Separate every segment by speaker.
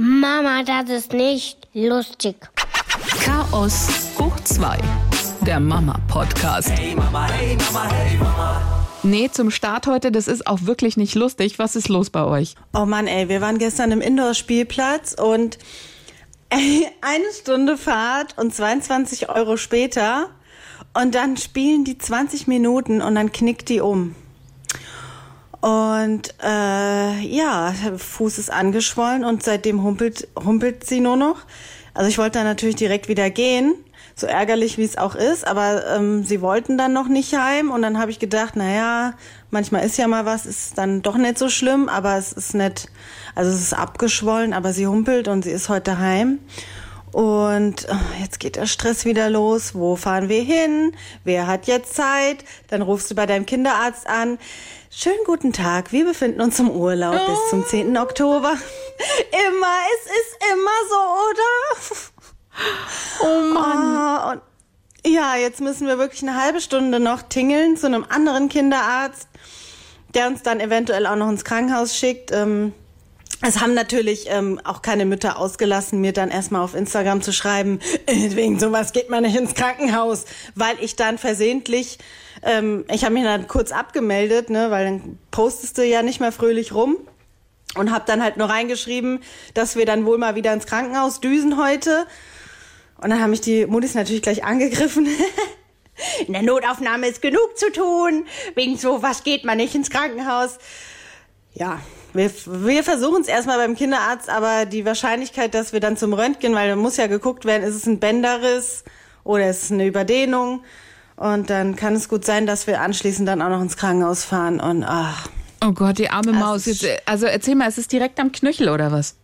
Speaker 1: Mama, das ist nicht lustig.
Speaker 2: Chaos hoch 2. Der Mama-Podcast.
Speaker 3: Hey Mama, hey Mama, hey Mama.
Speaker 4: Nee, zum Start heute, das ist auch wirklich nicht lustig. Was ist los bei euch?
Speaker 5: Oh Mann, ey, wir waren gestern im Indoor-Spielplatz und ey, eine Stunde Fahrt und 22 Euro später und dann spielen die 20 Minuten und dann knickt die um. Und äh, ja, Fuß ist angeschwollen und seitdem humpelt, humpelt sie nur noch. Also ich wollte dann natürlich direkt wieder gehen, so ärgerlich wie es auch ist, aber ähm, sie wollten dann noch nicht heim und dann habe ich gedacht, naja, manchmal ist ja mal was, ist dann doch nicht so schlimm, aber es ist nicht, also es ist abgeschwollen, aber sie humpelt und sie ist heute heim. Und oh, jetzt geht der Stress wieder los. Wo fahren wir hin? Wer hat jetzt Zeit? Dann rufst du bei deinem Kinderarzt an. Schönen guten Tag, wir befinden uns im Urlaub oh. bis zum 10. Oktober. Immer, es ist immer so, oder?
Speaker 4: Oh Mann.
Speaker 5: Oh, ja, jetzt müssen wir wirklich eine halbe Stunde noch tingeln zu einem anderen Kinderarzt, der uns dann eventuell auch noch ins Krankenhaus schickt. Ähm, es haben natürlich ähm, auch keine Mütter ausgelassen, mir dann erstmal auf Instagram zu schreiben, wegen sowas geht man nicht ins Krankenhaus, weil ich dann versehentlich, ähm, ich habe mich dann kurz abgemeldet, ne, weil dann postest du ja nicht mehr fröhlich rum und habe dann halt nur reingeschrieben, dass wir dann wohl mal wieder ins Krankenhaus düsen heute. Und dann haben mich die Muttis natürlich gleich angegriffen. In der Notaufnahme ist genug zu tun, wegen sowas geht man nicht ins Krankenhaus. Ja, wir, wir versuchen es erstmal beim Kinderarzt, aber die Wahrscheinlichkeit, dass wir dann zum Röntgen, weil da muss ja geguckt werden, ist es ein Bänderriss oder ist es eine Überdehnung. Und dann kann es gut sein, dass wir anschließend dann auch noch ins Krankenhaus fahren und ach.
Speaker 4: Oh Gott, die arme Maus. Jetzt, also erzähl mal, ist es direkt am Knöchel oder was?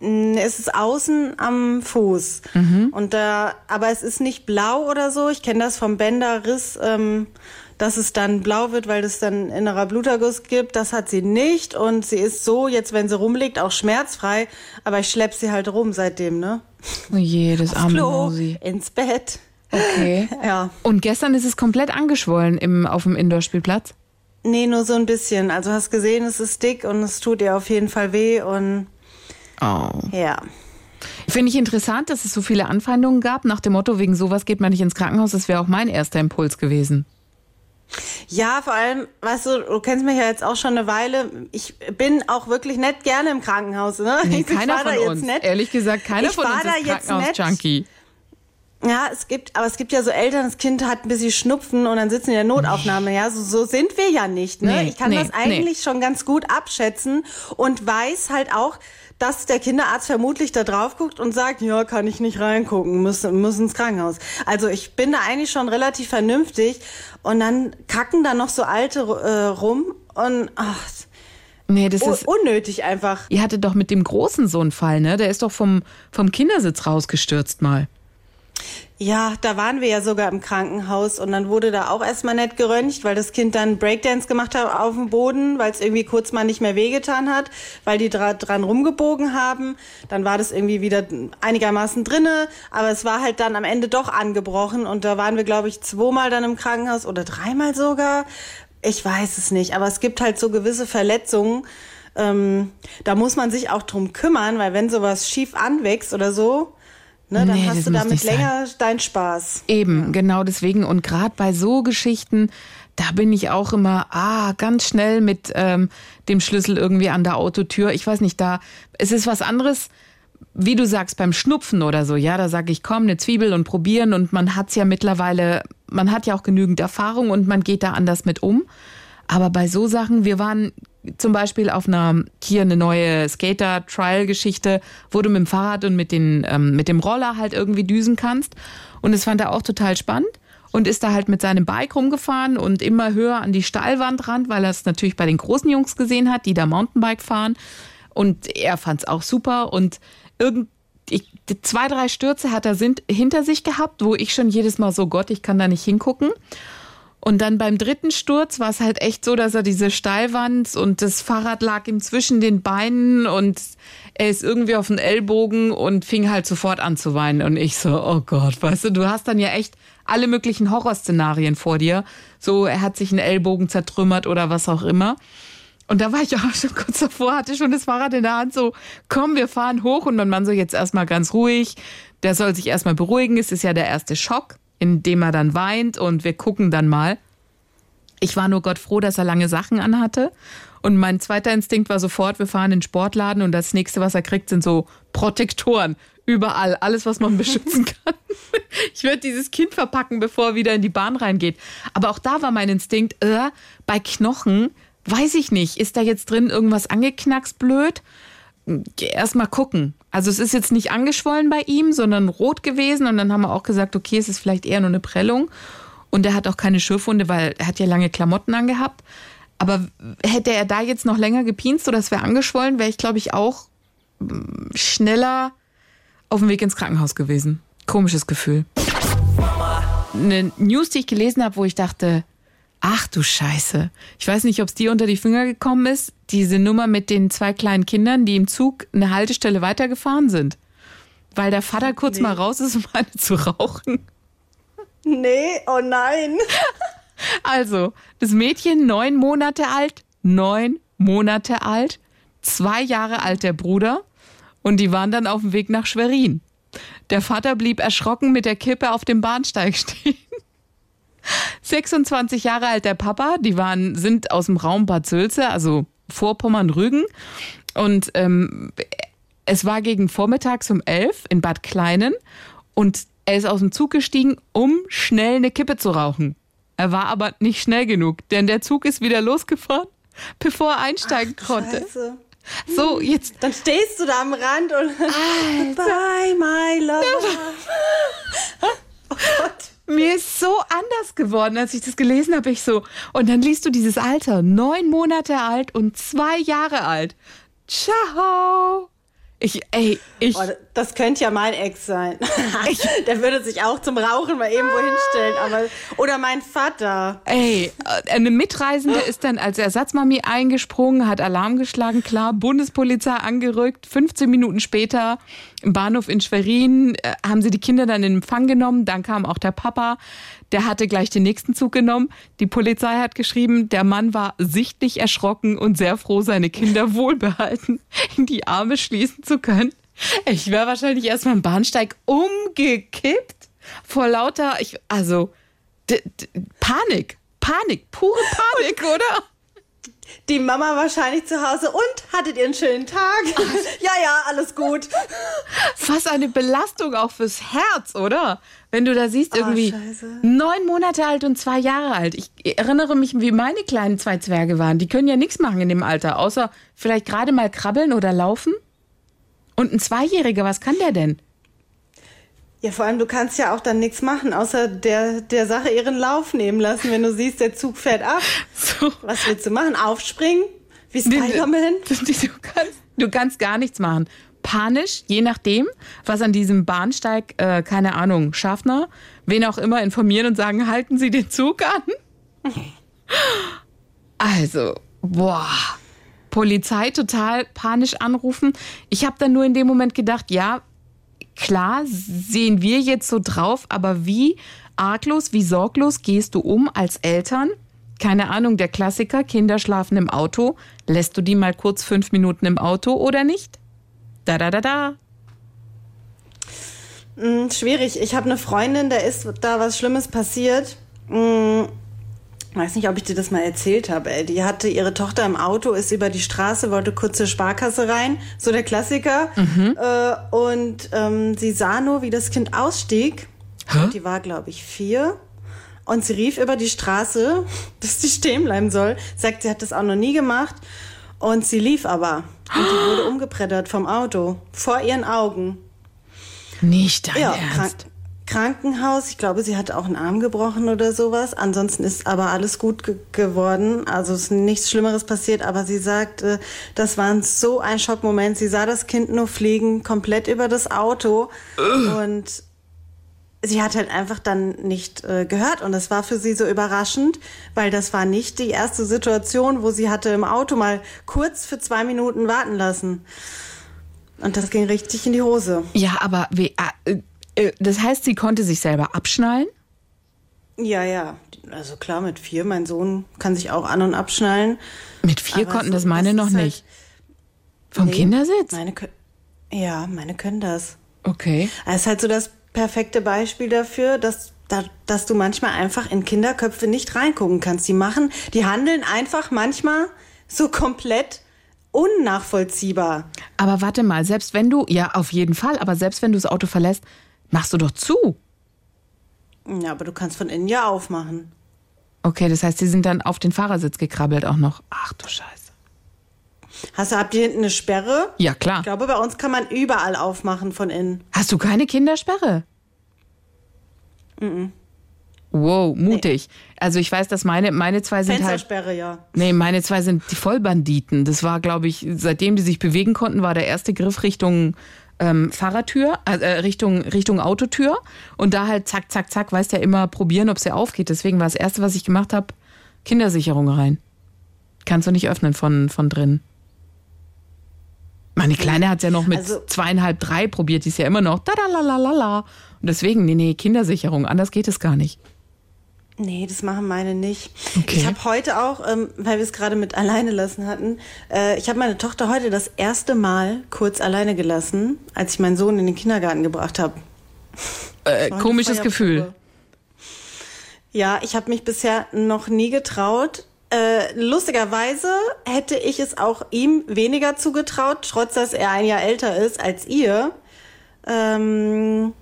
Speaker 5: Es ist außen am Fuß. Mhm. Und da, aber es ist nicht blau oder so. Ich kenne das vom Bänderriss. Ähm, dass es dann blau wird, weil es dann innerer Bluterguss gibt. Das hat sie nicht und sie ist so, jetzt wenn sie rumliegt, auch schmerzfrei. Aber ich schlepp sie halt rum seitdem, ne?
Speaker 4: Oh je, das arme
Speaker 5: Klo,
Speaker 4: Mausi.
Speaker 5: ins Bett.
Speaker 4: Okay.
Speaker 5: ja.
Speaker 4: Und gestern ist es komplett angeschwollen im, auf dem Indoor-Spielplatz?
Speaker 5: Nee, nur so ein bisschen. Also hast gesehen, es ist dick und es tut ihr auf jeden Fall weh und
Speaker 4: oh.
Speaker 5: ja.
Speaker 4: Finde ich interessant, dass es so viele Anfeindungen gab, nach dem Motto, wegen sowas geht man nicht ins Krankenhaus. Das wäre auch mein erster Impuls gewesen.
Speaker 5: Ja, vor allem, weißt du, du kennst mich ja jetzt auch schon eine Weile. Ich bin auch wirklich nicht gerne im Krankenhaus. Ne?
Speaker 4: Nee,
Speaker 5: ich
Speaker 4: keiner von uns. Nicht. Ehrlich gesagt, keiner
Speaker 5: ich
Speaker 4: von uns ist Krankenhaus-Junkie.
Speaker 5: Ja, es gibt, aber es gibt ja so Eltern, das Kind hat ein bisschen Schnupfen und dann sitzen in der Notaufnahme. Ja, so, so sind wir ja nicht. Ne?
Speaker 4: Nee,
Speaker 5: ich kann
Speaker 4: nee,
Speaker 5: das eigentlich
Speaker 4: nee.
Speaker 5: schon ganz gut abschätzen und weiß halt auch, dass der Kinderarzt vermutlich da drauf guckt und sagt, ja, kann ich nicht reingucken, muss, muss ins Krankenhaus. Also ich bin da eigentlich schon relativ vernünftig und dann kacken da noch so alte äh, rum und ach,
Speaker 4: Nee, das ist
Speaker 5: unnötig einfach.
Speaker 4: Ihr hattet doch mit dem Großen so einen Fall, ne? Der ist doch vom, vom Kindersitz rausgestürzt mal.
Speaker 5: Ja, da waren wir ja sogar im Krankenhaus und dann wurde da auch erstmal nett geröntgt, weil das Kind dann Breakdance gemacht hat auf dem Boden, weil es irgendwie kurz mal nicht mehr wehgetan hat, weil die dra dran rumgebogen haben. Dann war das irgendwie wieder einigermaßen drinne, aber es war halt dann am Ende doch angebrochen und da waren wir, glaube ich, zweimal dann im Krankenhaus oder dreimal sogar. Ich weiß es nicht, aber es gibt halt so gewisse Verletzungen. Ähm, da muss man sich auch drum kümmern, weil wenn sowas schief anwächst oder so, Ne, dann
Speaker 4: Nee,
Speaker 5: hast du damit
Speaker 4: nicht sein.
Speaker 5: länger deinen Spaß.
Speaker 4: Eben, genau deswegen. Und gerade bei so Geschichten, da bin ich auch immer, ah, ganz schnell mit ähm, dem Schlüssel irgendwie an der Autotür. Ich weiß nicht, da, es ist was anderes, wie du sagst, beim Schnupfen oder so. Ja, da sage ich, komm, eine Zwiebel und probieren. Und man hat's ja mittlerweile, man hat ja auch genügend Erfahrung und man geht da anders mit um. Aber bei so Sachen, wir waren zum Beispiel auf einer, hier eine neue Skater-Trial-Geschichte, wo du mit dem Fahrrad und mit, den, ähm, mit dem Roller halt irgendwie düsen kannst. Und es fand er auch total spannend und ist da halt mit seinem Bike rumgefahren und immer höher an die Steilwand ran, weil er es natürlich bei den großen Jungs gesehen hat, die da Mountainbike fahren. Und er fand es auch super und irgend ich, zwei, drei Stürze hat er sind, hinter sich gehabt, wo ich schon jedes Mal so, Gott, ich kann da nicht hingucken. Und dann beim dritten Sturz war es halt echt so, dass er diese Steilwand und das Fahrrad lag ihm zwischen den Beinen und er ist irgendwie auf den Ellbogen und fing halt sofort an zu weinen. Und ich so, oh Gott, weißt du, du hast dann ja echt alle möglichen Horrorszenarien vor dir. So, er hat sich einen Ellbogen zertrümmert oder was auch immer. und da war ich auch schon kurz davor, hatte schon das Fahrrad in der Hand, so, komm, wir fahren hoch. Und mein Mann so, jetzt erstmal ganz ruhig. Der soll sich erstmal beruhigen. Es ist ja der erste Schock, in dem er dann weint und wir gucken dann mal. Ich war nur Gott froh, dass er lange Sachen anhatte. Und mein zweiter Instinkt war sofort, wir fahren in den Sportladen und das nächste, was er kriegt, sind so Protektoren. Überall, alles, was man beschützen kann. Ich würde dieses Kind verpacken, bevor er wieder in die Bahn reingeht. Aber auch da war mein Instinkt, äh, bei Knochen, weiß ich nicht, ist da jetzt drin irgendwas angeknackst blöd? Erstmal gucken. Also es ist jetzt nicht angeschwollen bei ihm, sondern rot gewesen. Und dann haben wir auch gesagt, okay, es ist vielleicht eher nur eine Prellung. Und er hat auch keine Schürfwunde, weil er hat ja lange Klamotten angehabt. Aber hätte er da jetzt noch länger gepinst oder es wäre angeschwollen, wäre ich, glaube ich, auch mm, schneller auf dem Weg ins Krankenhaus gewesen. Komisches Gefühl. Eine News, die ich gelesen habe, wo ich dachte, ach du Scheiße. Ich weiß nicht, ob es dir unter die Finger gekommen ist, diese Nummer mit den zwei kleinen Kindern, die im Zug eine Haltestelle weitergefahren sind. Weil der Vater kurz
Speaker 5: Nee.
Speaker 4: mal raus ist, um eine zu rauchen.
Speaker 5: Nee, oh nein.
Speaker 4: Also, das Mädchen neun Monate alt, neun Monate alt, zwei Jahre alt der Bruder und die waren dann auf dem Weg nach Schwerin. Der Vater blieb erschrocken mit der Kippe auf dem Bahnsteig stehen. 26 Jahre alt der Papa, die waren, sind aus dem Raum Bad Sülze, also Vorpommern-Rügen. Und ähm, es war gegen vormittags um elf in Bad Kleinen und er ist aus dem Zug gestiegen, um schnell eine Kippe zu rauchen. Er war aber nicht schnell genug, denn der Zug ist wieder losgefahren, bevor er einsteigen konnte.
Speaker 5: Scheiße.
Speaker 4: So, jetzt
Speaker 5: Dann stehst du da am Rand und Bye, my love. Oh Gott.
Speaker 4: Mir ist so anders geworden, als ich das gelesen habe. Ich so. Und dann liest du dieses Alter. Neun Monate alt und zwei Jahre alt. Ciao. Ich, ey, ich.
Speaker 5: Oh, das könnte ja mein Ex sein. Der würde sich auch zum Rauchen mal irgendwo hinstellen. Aber, oder mein Vater.
Speaker 4: Ey, äh, eine Mitreisende ist dann als Ersatzmami eingesprungen, hat Alarm geschlagen, klar, Bundespolizei angerückt. 15 Minuten später im Bahnhof in Schwerin äh, haben sie die Kinder dann in Empfang genommen. Dann kam auch der Papa, der hatte gleich den nächsten Zug genommen. Die Polizei hat geschrieben, der Mann war sichtlich erschrocken und sehr froh, seine Kinder wohlbehalten in die Arme schließen zu können. Ich wäre wahrscheinlich erstmal am Bahnsteig umgekippt vor lauter, ich, also Panik, Panik, pure Panik, oder?
Speaker 5: Die Mama wahrscheinlich zu Hause. Und hattet ihr einen schönen Tag? ja, ja, alles gut.
Speaker 4: Was eine Belastung auch fürs Herz, oder? Wenn du da siehst, irgendwie
Speaker 5: Scheiße.
Speaker 4: neun Monate alt und zwei Jahre alt. Ich erinnere mich, wie meine kleinen zwei Zwerge waren. Die können ja nichts machen in dem Alter, außer vielleicht gerade mal krabbeln oder laufen. Und ein Zweijähriger, was kann der denn?
Speaker 5: Ja, vor allem, du kannst ja auch dann nichts machen, außer der, der Sache ihren Lauf nehmen lassen, wenn du siehst, der Zug fährt ab.
Speaker 4: So.
Speaker 5: Was willst du machen? Aufspringen? Wie Spider-Man?
Speaker 4: Du kannst, du kannst gar nichts machen. Panisch, je nachdem, was an diesem Bahnsteig, äh, keine Ahnung, Schaffner, wen auch immer informieren und sagen, halten Sie den Zug an. Also, boah. Polizei total panisch anrufen. Ich habe dann nur in dem Moment gedacht, ja, klar, sehen wir jetzt so drauf, aber wie arglos, wie sorglos gehst du um als Eltern? Keine Ahnung, der Klassiker, Kinder schlafen im Auto. Lässt du die mal kurz fünf Minuten im Auto oder nicht? Da, da, da, da.
Speaker 5: Hm, schwierig. Ich habe eine Freundin, da ist da was Schlimmes passiert. Weiß nicht, ob ich dir das mal erzählt habe. Ey. Die hatte ihre Tochter im Auto, ist über die Straße, wollte kurz zur Sparkasse rein, so der Klassiker. Äh, und ähm, sie sah nur, wie das Kind ausstieg. Und die war, glaube ich, vier. Und sie rief über die Straße, dass die stehen bleiben soll. Sagt, sie hat das auch noch nie gemacht. Und sie lief aber. Und die wurde umgepreddert vom Auto. Vor ihren Augen.
Speaker 4: Nicht dein
Speaker 5: Ja, krank
Speaker 4: Ernst.
Speaker 5: Krankenhaus. Ich glaube, sie hat auch einen Arm gebrochen oder sowas. Ansonsten ist aber alles gut ge geworden. Also ist nichts Schlimmeres passiert. Aber sie sagt, äh, das war so ein Schockmoment. Sie sah das Kind nur fliegen, komplett über das Auto. Und sie hat halt einfach dann nicht äh, gehört. Und das war für sie so überraschend, weil das war nicht die erste Situation, wo sie hatte im Auto mal kurz für zwei Minuten warten lassen. Und das ging richtig in die Hose.
Speaker 4: Ja, aber wie, äh, das heißt, sie konnte sich selber abschnallen?
Speaker 5: Ja, ja. Also klar, mit vier, mein Sohn kann sich auch an- und abschnallen.
Speaker 4: Mit vier
Speaker 5: Aber
Speaker 4: konnten
Speaker 5: so,
Speaker 4: das meine
Speaker 5: das
Speaker 4: noch
Speaker 5: halt-
Speaker 4: nicht. Vom
Speaker 5: Nee,
Speaker 4: Kindersitz?
Speaker 5: Meine ja, meine können das.
Speaker 4: Okay.
Speaker 5: Es ist halt so das perfekte Beispiel dafür, dass, da, dass du manchmal einfach in Kinderköpfe nicht reingucken kannst. Die machen, die handeln einfach manchmal so komplett unnachvollziehbar.
Speaker 4: Aber warte mal, selbst wenn du, ja, auf jeden Fall, aber selbst wenn du das Auto verlässt, machst du doch zu.
Speaker 5: Ja, aber du kannst von innen ja aufmachen.
Speaker 4: Okay, das heißt, sie sind dann auf den Fahrersitz gekrabbelt auch noch. Ach du Scheiße.
Speaker 5: Hast du, habt ihr hinten eine Sperre?
Speaker 4: Ja, klar.
Speaker 5: Ich glaube, bei uns kann man überall aufmachen von innen.
Speaker 4: Hast du keine Kindersperre? Wow, mutig. Also ich weiß, dass meine, meine zwei sind halt.
Speaker 5: Fenstersperre, ja.
Speaker 4: Nee, meine zwei sind die Vollbanditen. Das war, glaube ich, seitdem die sich bewegen konnten, war der erste Griff Richtung ähm, Fahrertür, äh, Richtung, Richtung Autotür. Und da halt zack, zack, zack, weißt ja immer probieren, ob sie aufgeht. Deswegen war das erste, was ich gemacht habe, Kindersicherung rein. Kannst du nicht öffnen von, von drin. Meine Kleine hat es ja noch mit
Speaker 5: Also-
Speaker 4: zweieinhalb, drei probiert, die ist ja immer noch da da la la la la. Und deswegen, nee, nee, Kindersicherung, anders geht es gar nicht.
Speaker 5: Nee, das machen meine nicht.
Speaker 4: Okay.
Speaker 5: Ich habe heute auch, ähm, weil wir es gerade mit alleine lassen hatten, äh, ich habe meine Tochter heute das erste Mal kurz alleine gelassen, als ich meinen Sohn in den Kindergarten gebracht habe.
Speaker 4: Äh, komisches. Gefühl.
Speaker 5: Ja, ich habe mich bisher noch nie getraut. Äh, lustigerweise hätte ich es auch ihm weniger zugetraut, trotz dass er ein Jahr älter ist als ihr, ähm,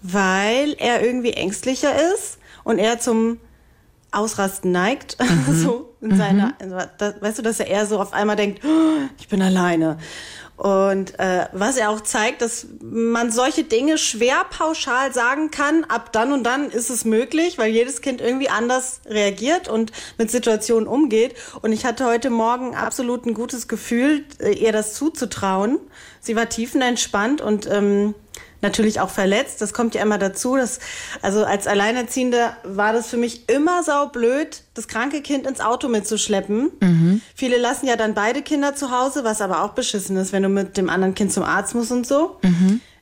Speaker 5: weil er irgendwie ängstlicher ist und er zum Ausrasten neigt, so in seiner, also, da, weißt du, dass er eher so auf einmal denkt, "Oh, ich bin alleine. Und äh, was er auch zeigt, dass man solche Dinge schwer pauschal sagen kann, ab dann und dann ist es möglich, weil jedes Kind irgendwie anders reagiert und mit Situationen umgeht. Und ich hatte heute Morgen absolut ein gutes Gefühl, äh, ihr das zuzutrauen. Sie war tiefenentspannt und ähm, natürlich auch verletzt. Das kommt ja immer dazu. Dass, also als Alleinerziehende war das für mich immer saublöd, das kranke Kind ins Auto mitzuschleppen. Viele lassen ja dann beide Kinder zu Hause, was aber auch beschissen ist, wenn du mit dem anderen Kind zum Arzt musst und so.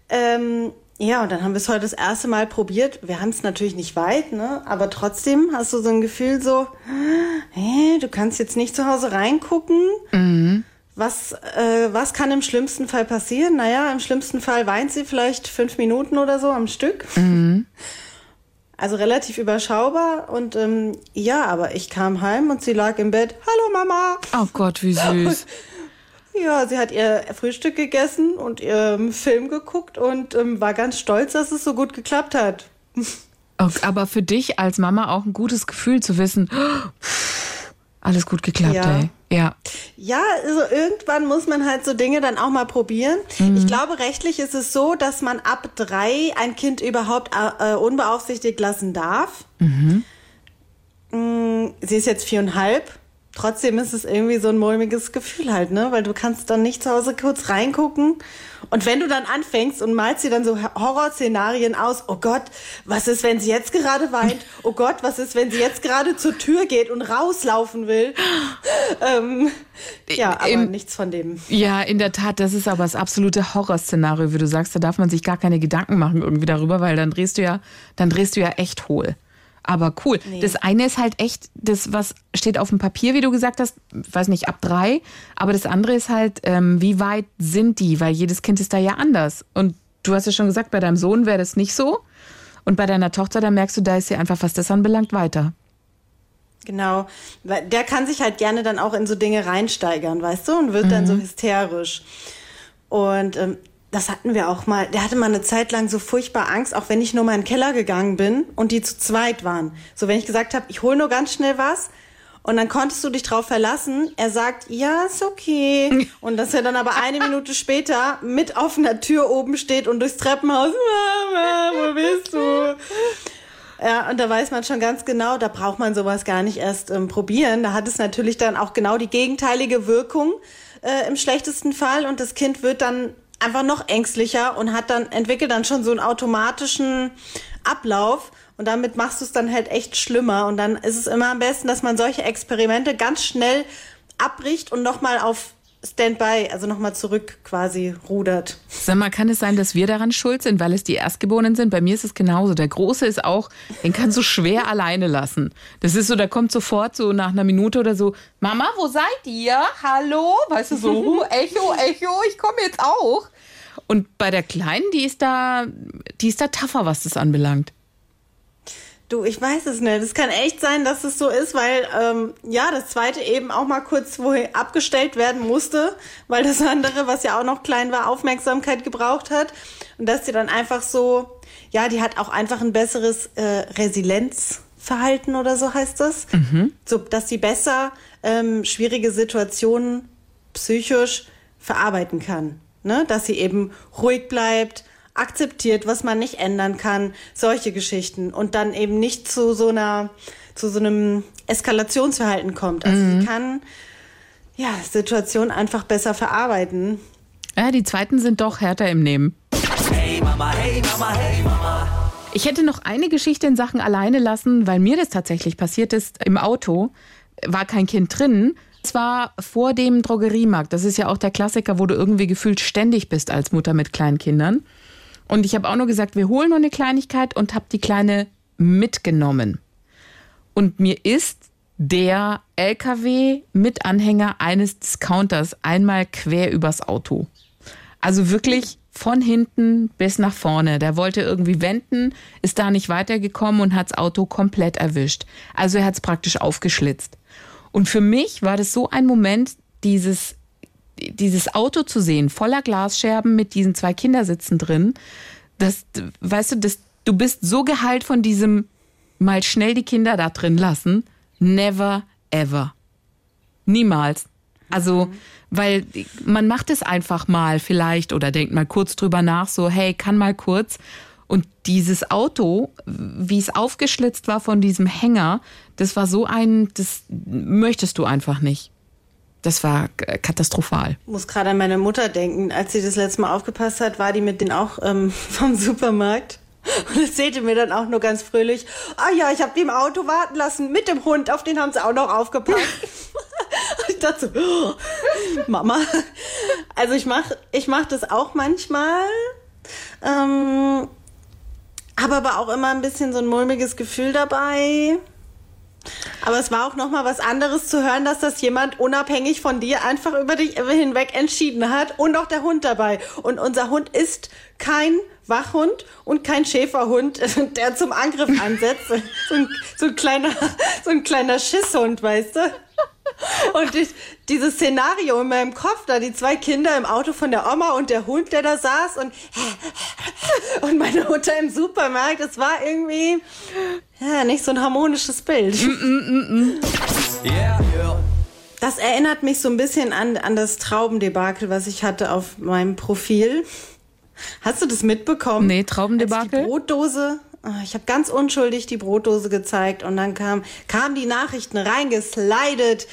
Speaker 5: Ähm, ja, und dann haben wir es heute das erste Mal probiert. Wir haben es natürlich nicht weit, ne? Aber trotzdem hast du so ein Gefühl so, hä, du kannst jetzt nicht zu Hause reingucken. Was, äh, was kann im schlimmsten Fall passieren? Naja, im schlimmsten Fall weint sie vielleicht fünf Minuten oder so am Stück. Also relativ überschaubar. Und ähm, ja, aber ich kam heim und sie lag im Bett. Hallo Mama.
Speaker 4: Oh Gott, wie süß.
Speaker 5: Ja, sie hat ihr Frühstück gegessen und ihren Film geguckt und ähm, war ganz stolz, dass es so gut geklappt hat.
Speaker 4: Okay, aber für dich als Mama auch ein gutes Gefühl zu wissen, alles gut geklappt,
Speaker 5: Ja.
Speaker 4: ey. Ja.
Speaker 5: Ja, also irgendwann muss man halt so Dinge dann auch mal probieren. Ich glaube, rechtlich ist es so, dass man ab drei ein Kind überhaupt äh, unbeaufsichtigt lassen darf. Mm, Sie ist jetzt viereinhalb. Trotzdem ist es irgendwie so ein mulmiges Gefühl halt, ne? Weil du kannst dann nicht zu Hause kurz reingucken. Und wenn du dann anfängst und malst dir dann so Horrorszenarien aus, oh Gott, was ist, wenn sie jetzt gerade weint? Oh Gott, was ist, wenn sie jetzt gerade zur Tür geht und rauslaufen will? ähm, ja, aber
Speaker 4: Im-
Speaker 5: nichts von dem.
Speaker 4: Ja, in der Tat, das ist aber das absolute Horrorszenario, wie du sagst. Da darf man sich gar keine Gedanken machen irgendwie darüber, weil dann drehst du ja, dann drehst du ja echt hohl. Aber cool. Das eine ist halt echt, das, was steht auf dem Papier, wie du gesagt hast, weiß nicht, ab drei. Aber das andere ist halt, ähm, wie weit sind die? Weil jedes Kind ist da ja anders. Und du hast ja schon gesagt, bei deinem Sohn wäre das nicht so. Und bei deiner Tochter, da merkst du, da ist sie einfach, was das anbelangt, weiter.
Speaker 5: Genau. Weil Der kann sich halt gerne dann auch in so Dinge reinsteigern, weißt du, und wird dann so hysterisch. Und ähm, das hatten wir auch mal. Der hatte mal eine Zeit lang so furchtbar Angst, auch wenn ich nur mal in den Keller gegangen bin und die zu zweit waren. So, wenn ich gesagt habe, ich hole nur ganz schnell was. Und dann konntest du dich drauf verlassen. Er sagt, ja, ist okay. Und dass er dann aber eine Minute später mit offener Tür oben steht und durchs Treppenhaus, Mama, wo bist du? Ja, und da weiß man schon ganz genau, da braucht man sowas gar nicht erst ähm, probieren. Da hat es natürlich dann auch genau die gegenteilige Wirkung äh, im schlechtesten Fall und das Kind wird dann einfach noch ängstlicher und hat dann entwickelt dann schon so einen automatischen Ablauf. Und damit machst du es dann halt echt schlimmer. Und dann ist es immer am besten, dass man solche Experimente ganz schnell abbricht und nochmal auf Standby, also nochmal zurück quasi rudert.
Speaker 4: Sag mal, kann es sein, dass wir daran schuld sind, weil es die Erstgeborenen sind? Bei mir ist es genauso. Der Große ist auch, den kannst du schwer alleine lassen. Das ist so, der kommt sofort so nach einer Minute oder so, Mama, wo seid ihr? Hallo? Weißt du, so, Echo, Echo, ich komme jetzt auch. Und bei der Kleinen, die ist da, die ist da tougher, was das anbelangt.
Speaker 5: Du, ich weiß es nicht. Es kann echt sein, dass es so ist, weil ähm, ja, das zweite eben auch mal kurz wohin abgestellt werden musste, weil das andere, was ja auch noch klein war, Aufmerksamkeit gebraucht hat. Und dass sie dann einfach so, ja, die hat auch einfach ein besseres äh, Resilienzverhalten oder so heißt das. So, dass sie besser ähm, schwierige Situationen psychisch verarbeiten kann. Ne? Dass sie eben ruhig bleibt, akzeptiert, was man nicht ändern kann, solche Geschichten und dann eben nicht zu so einer, zu so einem Eskalationsverhalten kommt. Also sie kann ja Situationen einfach besser verarbeiten.
Speaker 4: Ja, die zweiten sind doch härter im Nehmen.
Speaker 3: Hey Mama, hey Mama, hey Mama.
Speaker 4: Ich hätte noch eine Geschichte in Sachen alleine lassen, weil mir das tatsächlich passiert ist. Im Auto war kein Kind drin. Es war vor dem Drogeriemarkt. Das ist ja auch der Klassiker, wo du irgendwie gefühlt ständig bist als Mutter mit kleinen Kindern. Und ich habe auch nur gesagt, wir holen nur eine Kleinigkeit und habe die Kleine mitgenommen. Und mir ist der LKW mit Anhänger eines Discounters einmal quer übers Auto. Also wirklich von hinten bis nach vorne. Der wollte irgendwie wenden, ist da nicht weitergekommen und hat das Auto komplett erwischt. Also er hat es praktisch aufgeschlitzt. Und für mich war das so ein Moment, dieses, dieses Auto zu sehen, voller Glasscherben mit diesen zwei Kindersitzen drin. Das, weißt du, das, du bist so geheilt von diesem mal schnell die Kinder da drin lassen. Never ever. Niemals. Also, weil man macht es einfach mal vielleicht oder denkt mal kurz drüber nach, so, hey, kann mal kurz. Und dieses Auto, wie es aufgeschlitzt war von diesem Hänger, das war so ein, das möchtest du einfach nicht. Das war k- katastrophal.
Speaker 5: muss gerade an meine Mutter denken. Als sie das letzte Mal aufgepasst hat, war die mit denen auch ähm, vom Supermarkt. Und erzählte mir dann auch nur ganz fröhlich, ah ja, ich habe die im Auto warten lassen mit dem Hund, auf den haben sie auch noch aufgepasst. ich dachte so, oh, Mama. Also ich mache ich mach das auch manchmal. Ähm, habe aber auch immer ein bisschen so ein mulmiges Gefühl dabei. Aber es war auch noch mal was anderes zu hören, dass das jemand unabhängig von dir einfach über dich hinweg entschieden hat und auch der Hund dabei. Und unser Hund ist kein Wachhund und kein Schäferhund, der zum Angriff ansetzt. So ein, so ein kleiner, so ein kleiner Schisshund, weißt du? Und ich, dieses Szenario in meinem Kopf, da die zwei Kinder im Auto von der Oma und der Hund, der da saß und, und meine Mutter im Supermarkt, das war irgendwie ja, nicht so ein harmonisches Bild.
Speaker 3: Yeah, yeah.
Speaker 5: Das erinnert mich so ein bisschen an, an das Traubendebakel, was ich hatte auf meinem Profil. Hast du das mitbekommen?
Speaker 4: Nee, Traubendebakel?
Speaker 5: Die Brotdose. ah, Ich habe ganz unschuldig die Brotdose gezeigt und dann kam, kamen die Nachrichten reingeslidet.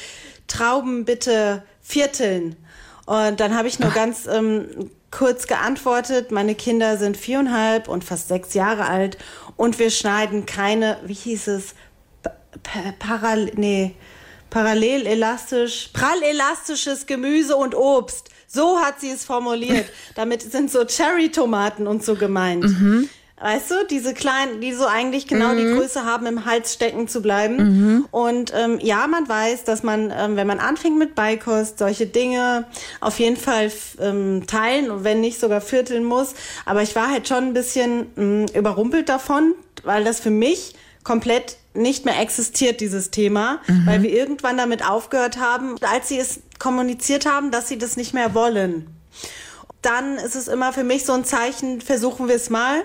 Speaker 5: Trauben bitte vierteln. Und dann habe ich nur ganz ähm, kurz geantwortet. Meine Kinder sind viereinhalb und fast sechs Jahre alt und wir schneiden keine, wie hieß es, Pa- pa- Paral, nee, parallel elastisch, prallelastisches Gemüse und Obst. So hat sie es formuliert. Damit sind so Cherry-Tomaten und so gemeint. Weißt du, diese kleinen, die so eigentlich genau die Größe haben, im Hals stecken zu bleiben. Und ähm, ja, man weiß, dass man, ähm, wenn man anfängt mit Beikost, solche Dinge auf jeden Fall ähm, teilen und wenn nicht sogar vierteln muss. Aber ich war halt schon ein bisschen ähm, überrumpelt davon, weil das für mich komplett nicht mehr existiert, dieses Thema, weil wir irgendwann damit aufgehört haben, als sie es kommuniziert haben, dass sie das nicht mehr wollen. Dann ist es immer für mich so ein Zeichen, versuchen wir es mal.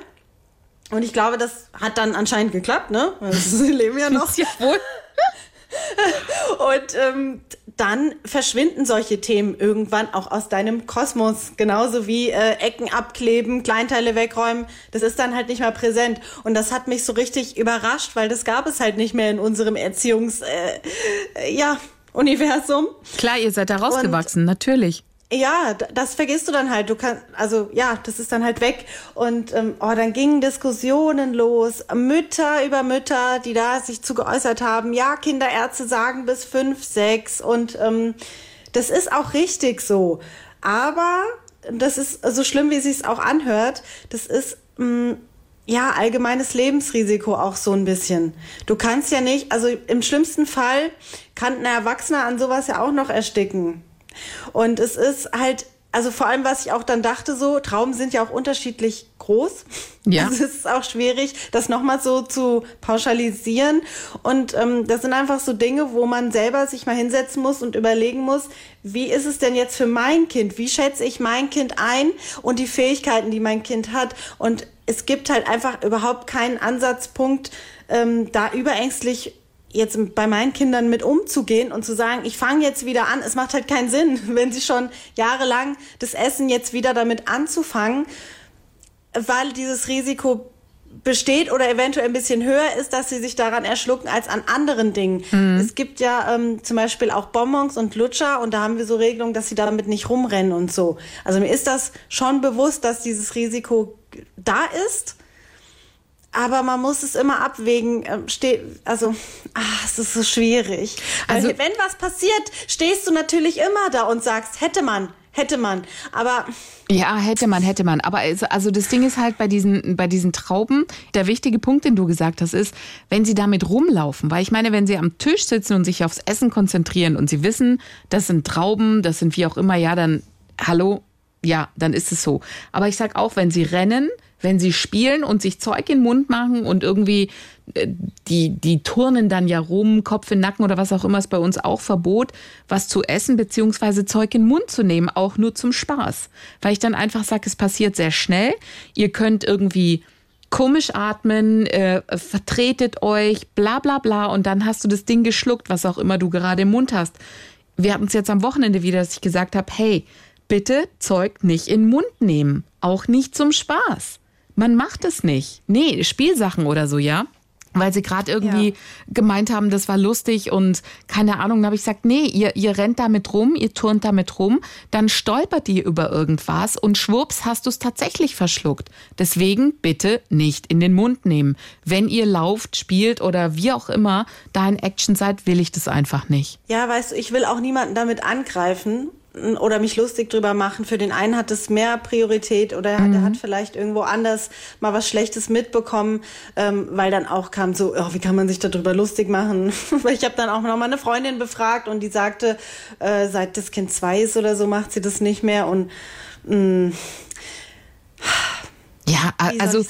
Speaker 5: Und ich glaube, das hat dann anscheinend geklappt, ne? Sie leben ja noch.
Speaker 4: Jawohl.
Speaker 5: Und ähm, dann verschwinden solche Themen irgendwann auch aus deinem Kosmos. Genauso wie äh, Ecken abkleben, Kleinteile wegräumen. Das ist dann halt nicht mehr präsent. Und das hat mich so richtig überrascht, weil das gab es halt nicht mehr in unserem Erziehungs... Äh, äh, ja, Universum.
Speaker 4: Klar, ihr seid da rausgewachsen, natürlich.
Speaker 5: Ja, das vergisst du dann halt. Du kannst, also ja, das ist dann halt weg. Und ähm, oh, dann gingen Diskussionen los. Mütter über Mütter, die da sich zu geäußert haben. Ja, Kinderärzte sagen bis fünf, sechs. Und ähm, Das ist auch richtig so. Aber das ist so schlimm, wie es auch anhört. Das ist mh, mm, ja allgemeines Lebensrisiko auch so ein bisschen. Du kannst ja nicht, also im schlimmsten Fall kann ein Erwachsener an sowas ja auch noch ersticken. Und es ist halt also vor allem, was ich auch dann dachte, so Trauben sind ja auch unterschiedlich groß. Ja. Also es ist auch schwierig, das nochmal so zu pauschalisieren. Und ähm, das sind einfach so Dinge, wo man selber sich mal hinsetzen muss und überlegen muss, wie ist es denn jetzt für mein Kind? Wie schätze ich mein Kind ein und die Fähigkeiten, die mein Kind hat? Und es gibt halt einfach überhaupt keinen Ansatzpunkt, ähm, da überängstlich jetzt bei meinen Kindern mit umzugehen und zu sagen, ich fange jetzt wieder an. Es macht halt keinen Sinn, wenn sie schon jahrelang das Essen jetzt wieder damit anzufangen, weil dieses Risiko besteht oder eventuell ein bisschen höher ist, dass sie sich daran erschlucken als an anderen Dingen. Mhm. Es gibt ja ähm, zum Beispiel auch Bonbons und Lutscher und da haben wir so Regelungen, dass sie damit nicht rumrennen und so. Also mir ist das schon bewusst, dass dieses Risiko da ist aber man muss es immer abwägen. Ähm, Ste also, ach, es ist so schwierig. Also, wenn was passiert, stehst du natürlich immer da und sagst, hätte man, hätte man. Aber
Speaker 4: ja, hätte man, hätte man. Aber also das Ding ist halt bei diesen, bei diesen Trauben, der wichtige Punkt, den du gesagt hast, ist, wenn sie damit rumlaufen, weil ich meine, wenn sie am Tisch sitzen und sich aufs Essen konzentrieren und sie wissen, das sind Trauben, das sind wie auch immer, ja, dann, hallo, ja, dann ist es so. Aber ich sag auch, wenn sie rennen, wenn sie spielen und sich Zeug in den Mund machen und irgendwie äh, die, die turnen dann ja rum, Kopf in Nacken oder was auch immer ist bei uns auch Verbot, was zu essen beziehungsweise Zeug in den Mund zu nehmen, auch nur zum Spaß. Weil ich dann einfach sage, es passiert sehr schnell. Ihr könnt irgendwie komisch atmen, äh, vertretet euch, bla bla bla und dann hast du das Ding geschluckt, was auch immer du gerade im Mund hast. Wir hatten es jetzt am Wochenende wieder, dass ich gesagt habe, hey, bitte Zeug nicht in den Mund nehmen, auch nicht zum Spaß. Man macht es nicht. Nee, Spielsachen oder so, ja weil sie gerade irgendwie ja. gemeint haben, das war lustig und keine Ahnung. Da habe ich gesagt, nee, ihr, ihr rennt damit rum, ihr turnt damit rum, dann stolpert ihr über irgendwas und schwupps hast du es tatsächlich verschluckt. Deswegen bitte nicht in den Mund nehmen. Wenn ihr lauft, spielt oder wie auch immer da in Action seid, will ich das einfach nicht.
Speaker 5: Ja, weißt du, ich will auch niemanden damit angreifen oder mich lustig drüber machen. Für den einen hat es mehr Priorität oder mhm. der hat vielleicht irgendwo anders mal was Schlechtes mitbekommen, ähm, weil dann auch kam so, oh, wie kann man sich darüber lustig machen? ich habe dann auch noch mal eine Freundin befragt und die sagte, äh, seit das Kind zwei ist oder so macht sie das nicht mehr und mh, mm,
Speaker 4: ja, also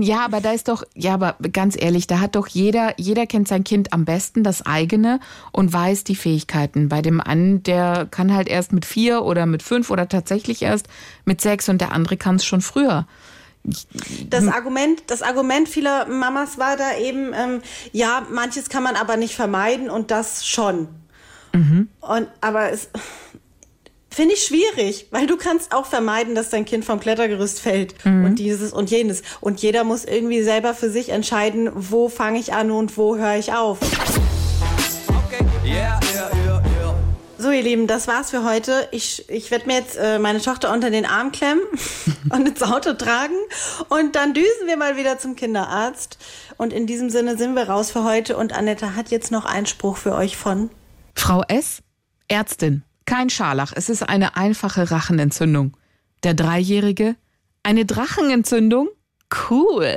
Speaker 4: ja, aber da ist doch, ja, aber ganz ehrlich, da hat doch jeder, jeder kennt sein Kind am besten, das eigene und weiß die Fähigkeiten. Bei dem einen, der kann halt erst mit vier oder mit fünf oder tatsächlich erst mit sechs und der andere kann es schon früher.
Speaker 5: Das Argument, das Argument vieler Mamas war da eben, ähm, ja, manches kann man aber nicht vermeiden und das schon. Mhm. Und aber es Finde ich schwierig, weil du kannst auch vermeiden, dass dein Kind vom Klettergerüst fällt mhm. und dieses und jenes. Und jeder muss irgendwie selber für sich entscheiden, wo fange ich an und wo höre ich auf. Okay. Yeah, yeah, yeah, so, ihr Lieben, das war's für heute. Ich, ich werde mir jetzt äh, meine Tochter unter den Arm klemmen und ins Auto tragen. Und dann düsen wir mal wieder zum Kinderarzt. Und in diesem Sinne sind wir raus für heute. Und Annette hat jetzt noch einen Spruch für euch von
Speaker 4: Frau S., Ärztin. Kein Scharlach, es ist eine einfache Rachenentzündung. Der Dreijährige? Eine Drachenentzündung? Cool.